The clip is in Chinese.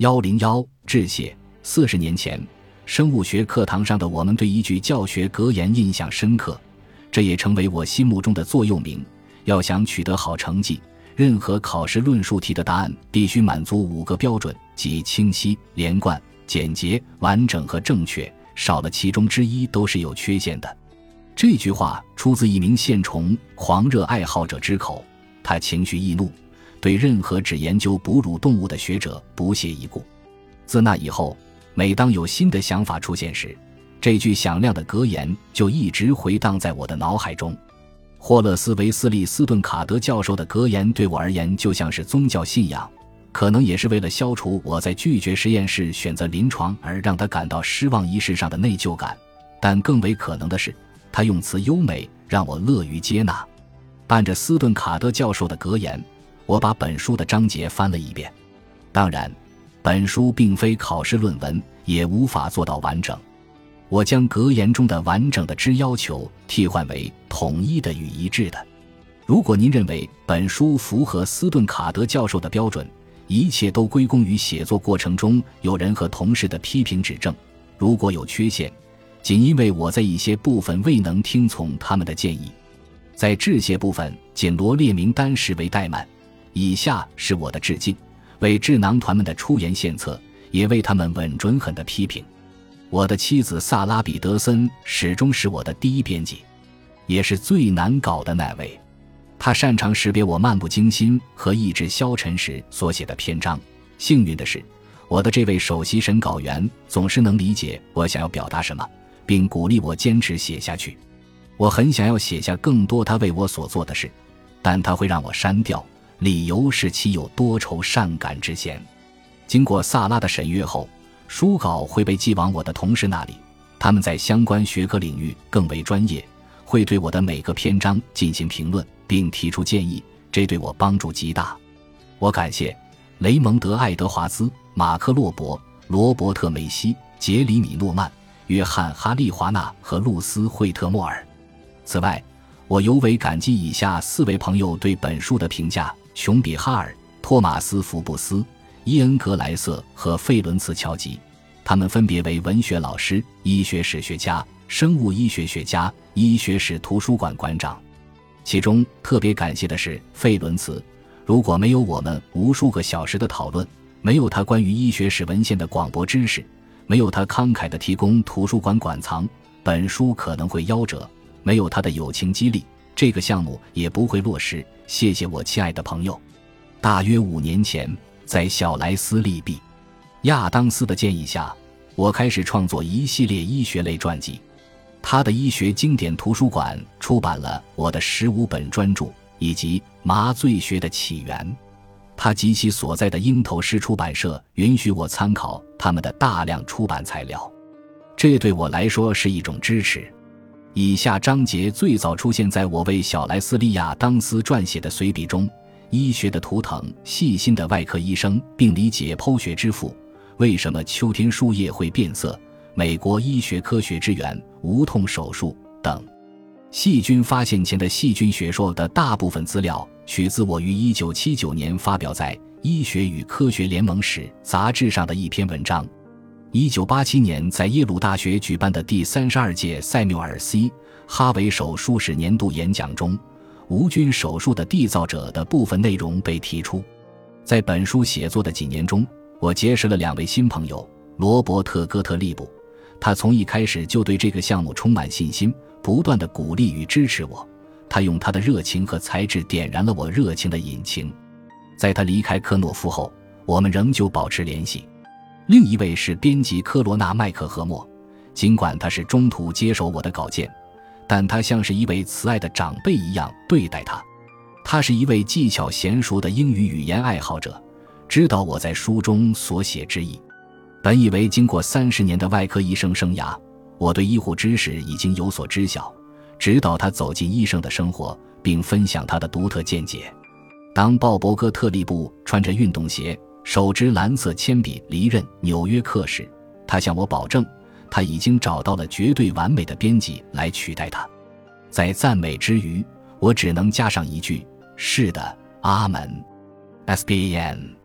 幺零幺致谢。四十年前，生物学课堂上的我们对一句教学格言印象深刻，这也成为我心目中的座右铭。要想取得好成绩，任何考试论述题的答案必须满足五个标准，即清晰、连贯、简洁、完整和正确。少了其中之一都是有缺陷的。这句话出自一名线虫狂热爱好者之口，他情绪易怒，对任何只研究哺乳动物的学者不屑一顾。自那以后，每当有新的想法出现时，这句响亮的格言就一直回荡在我的脑海中。霍勒斯·维斯利·斯顿卡德教授的格言对我而言就像是宗教信仰，可能也是为了消除我在拒绝实验室选择临床而让他感到失望一事上的内疚感。但更为可能的是。他用词优美，让我乐于接纳。伴着斯顿卡德教授的格言，我把本书的章节翻了一遍。当然，本书并非考试论文，也无法做到完整。我将格言中的完整的之要求替换为统一的与一致的。如果您认为本书符合斯顿卡德教授的标准，一切都归功于写作过程中有人和同事的批评指正。如果有缺陷，仅因为我在一些部分未能听从他们的建议，在致谢部分仅罗列名单时为怠慢。以下是我的致敬，为智囊团们的出言献策，也为他们稳准狠的批评。我的妻子萨拉·彼得森始终是我的第一编辑，也是最难搞的那位。他擅长识别我漫不经心和意志消沉时所写的篇章。幸运的是，我的这位首席审稿员总是能理解我想要表达什么。并鼓励我坚持写下去。我很想要写下更多他为我所做的事，但他会让我删掉，理由是其有多愁善感之嫌。经过萨拉的审阅后，书稿会被寄往我的同事那里，他们在相关学科领域更为专业，会对我的每个篇章进行评论并提出建议，这对我帮助极大。我感谢雷蒙德·爱德华兹、马克·洛伯、罗伯特·梅西、杰里米·诺曼。约翰·哈利华纳和露丝·惠特莫尔。此外，我尤为感激以下四位朋友对本书的评价：琼·比哈尔、托马斯·福布斯、伊恩·格莱瑟和费伦茨·乔吉。他们分别为文学老师、医学史学家、生物医学学家、医学史图书馆馆长。其中特别感谢的是费伦茨。如果没有我们无数个小时的讨论，没有他关于医学史文献的广博知识。没有他慷慨的提供图书馆馆藏，本书可能会夭折；没有他的友情激励，这个项目也不会落实。谢谢我亲爱的朋友。大约五年前，在小莱斯利毕亚当斯的建议下，我开始创作一系列医学类传记。他的医学经典图书馆出版了我的十五本专著，以及麻醉学的起源。他及其所在的鹰头狮出版社允许我参考他们的大量出版材料，这对我来说是一种支持。以下章节最早出现在我为小莱斯利亚当斯撰写的随笔中：医学的图腾，细心的外科医生，病理解剖学之父，为什么秋天树叶会变色？美国医学科学之源，无痛手术等。细菌发现前的细菌学说的大部分资料。取自我于1979年发表在《医学与科学联盟史》杂志上的一篇文章。1987年在耶鲁大学举办的第三十二届塞缪尔 ·C· 哈维手术史年度演讲中，无菌手术的缔造者的部分内容被提出。在本书写作的几年中，我结识了两位新朋友：罗伯特·戈特利布，他从一开始就对这个项目充满信心，不断的鼓励与支持我。他用他的热情和才智点燃了我热情的引擎。在他离开科诺夫后，我们仍旧保持联系。另一位是编辑科罗纳·麦克赫默，尽管他是中途接手我的稿件，但他像是一位慈爱的长辈一样对待他。他是一位技巧娴熟的英语语言爱好者，知道我在书中所写之意。本以为经过三十年的外科医生生涯，我对医护知识已经有所知晓。直到他走进医生的生活，并分享他的独特见解。当鲍勃·戈特利布穿着运动鞋、手执蓝色铅笔离任纽约客时，他向我保证，他已经找到了绝对完美的编辑来取代他。在赞美之余，我只能加上一句：“是的，阿门。” S B N。